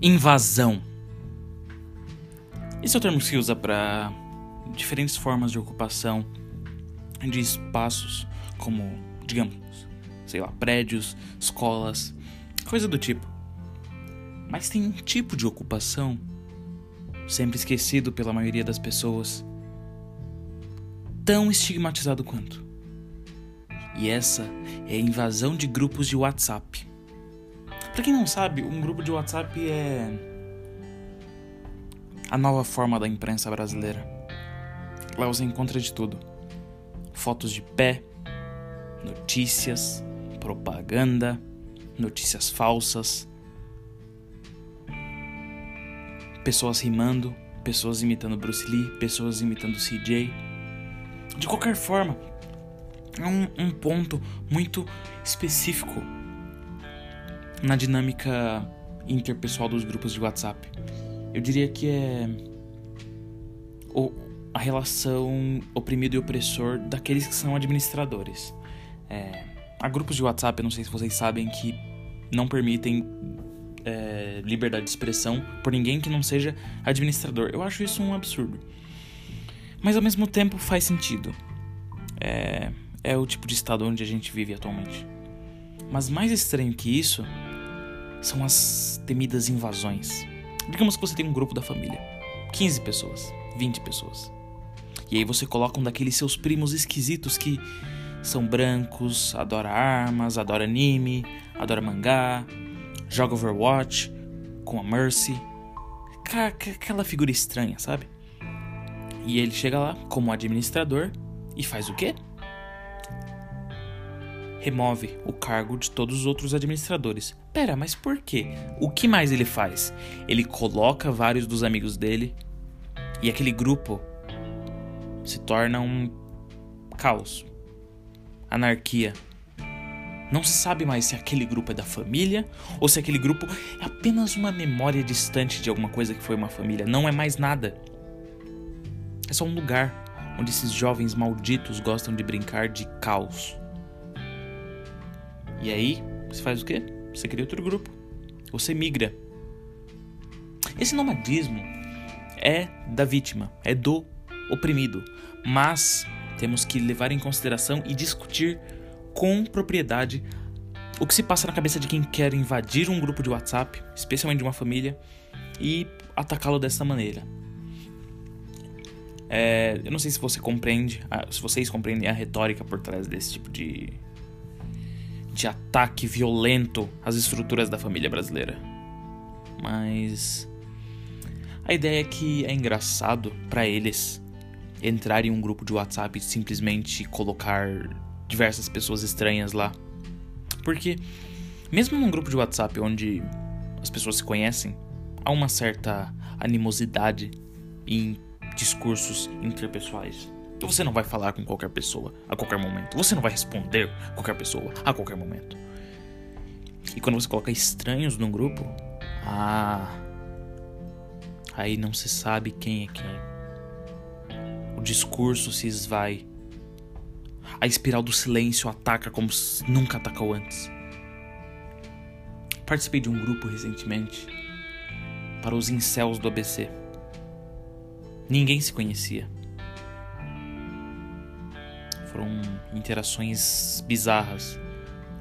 Invasão. Esse é o termo que se usa para diferentes formas de ocupação de espaços, como, digamos, sei lá, prédios, escolas, coisa do tipo. Mas tem um tipo de ocupação sempre esquecido pela maioria das pessoas, tão estigmatizado quanto. E essa é a invasão de grupos de WhatsApp. Para quem não sabe, um grupo de WhatsApp é a nova forma da imprensa brasileira. Lá você encontra de tudo: fotos de pé, notícias, propaganda, notícias falsas, pessoas rimando, pessoas imitando Bruce Lee, pessoas imitando CJ. De qualquer forma, é um, um ponto muito específico na dinâmica interpessoal dos grupos de WhatsApp. Eu diria que é a relação oprimido e opressor daqueles que são administradores. É, há grupos de WhatsApp, eu não sei se vocês sabem, que não permitem é, liberdade de expressão por ninguém que não seja administrador. Eu acho isso um absurdo. Mas ao mesmo tempo faz sentido. É, é o tipo de estado onde a gente vive atualmente. Mas mais estranho que isso são as temidas invasões. Digamos que você tem um grupo da família, 15 pessoas, 20 pessoas. E aí você coloca um daqueles seus primos esquisitos que são brancos, adora armas, adora anime, adora mangá, joga Overwatch com a Mercy. Aquela figura estranha, sabe? E ele chega lá como administrador e faz o quê? remove o cargo de todos os outros administradores. Pera, mas por quê? O que mais ele faz? Ele coloca vários dos amigos dele e aquele grupo se torna um caos, anarquia. Não se sabe mais se aquele grupo é da família ou se aquele grupo é apenas uma memória distante de alguma coisa que foi uma família. Não é mais nada. É só um lugar onde esses jovens malditos gostam de brincar de caos. E aí, você faz o quê? Você cria outro grupo. Você migra. Esse nomadismo é da vítima, é do oprimido. Mas temos que levar em consideração e discutir com propriedade o que se passa na cabeça de quem quer invadir um grupo de WhatsApp, especialmente de uma família, e atacá-lo dessa maneira. É, eu não sei se você compreende, se vocês compreendem a retórica por trás desse tipo de, de ataque violento às estruturas da família brasileira. Mas a ideia é que é engraçado para eles entrar em um grupo de WhatsApp e simplesmente colocar diversas pessoas estranhas lá. Porque mesmo num grupo de WhatsApp onde as pessoas se conhecem, há uma certa animosidade em discursos interpessoais. Você não vai falar com qualquer pessoa a qualquer momento. Você não vai responder qualquer pessoa a qualquer momento. E quando você coloca estranhos num grupo, ah, aí não se sabe quem é quem. O discurso se esvai. A espiral do silêncio ataca como nunca atacou antes. Participei de um grupo recentemente para os incels do ABC. Ninguém se conhecia. Foram interações bizarras.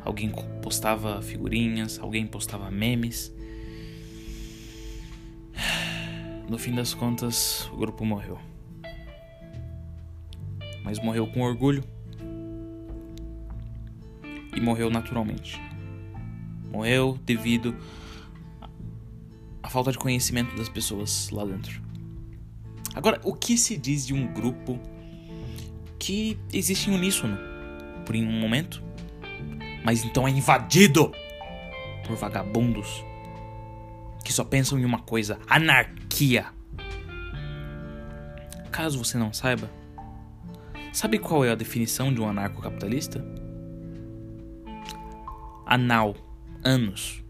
Alguém postava figurinhas, alguém postava memes. No fim das contas, o grupo morreu. Mas morreu com orgulho. E morreu naturalmente. Morreu devido à falta de conhecimento das pessoas lá dentro. Agora, o que se diz de um grupo que existe em uníssono por um momento, mas então é invadido por vagabundos que só pensam em uma coisa: anarquia. Caso você não saiba, sabe qual é a definição de um anarcocapitalista? Anal, anos,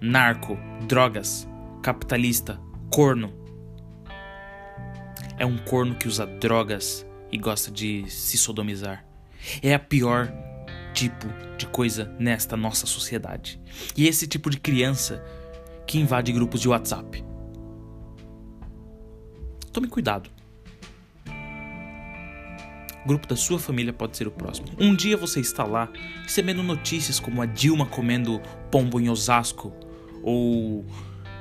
narco, drogas, capitalista, corno. É um corno que usa drogas e gosta de se sodomizar. É a pior tipo de coisa nesta nossa sociedade. E esse tipo de criança que invade grupos de WhatsApp. Tome cuidado. O grupo da sua família pode ser o próximo. Um dia você está lá recebendo notícias como a Dilma comendo pombo em Osasco ou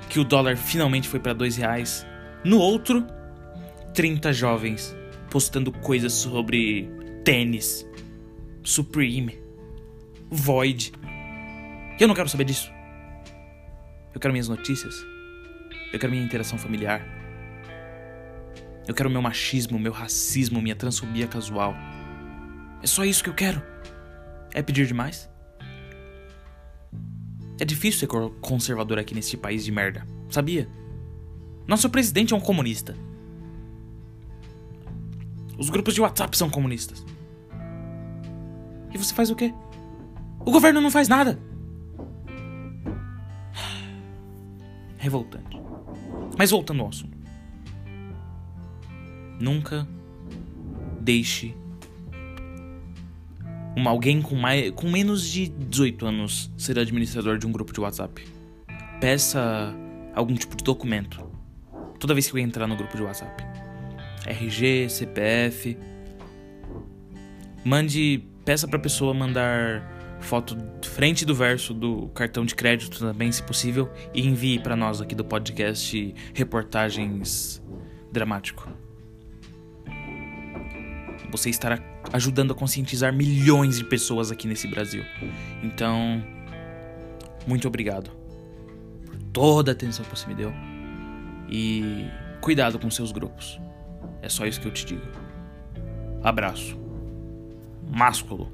que o dólar finalmente foi para dois reais. No outro, 30 jovens postando coisas sobre tênis, Supreme, Void. Eu não quero saber disso. Eu quero minhas notícias. Eu quero minha interação familiar. Eu quero meu machismo, meu racismo, minha transfobia casual. É só isso que eu quero. É pedir demais? É difícil ser conservador aqui nesse país de merda, sabia? Nosso presidente é um comunista. Os grupos de WhatsApp são comunistas. E você faz o quê? O governo não faz nada. Revoltante. Mas voltando ao assunto. Nunca deixe uma, alguém com, mais, com menos de 18 anos ser administrador de um grupo de WhatsApp. Peça algum tipo de documento toda vez que eu entrar no grupo de WhatsApp. RG, CPF. Mande, peça pra pessoa mandar foto frente do verso do cartão de crédito também, se possível, e envie para nós aqui do podcast Reportagens Dramático. Você estará ajudando a conscientizar milhões de pessoas aqui nesse Brasil. Então, muito obrigado por toda a atenção que você me deu. E cuidado com seus grupos. É só isso que eu te digo. Abraço. Másculo.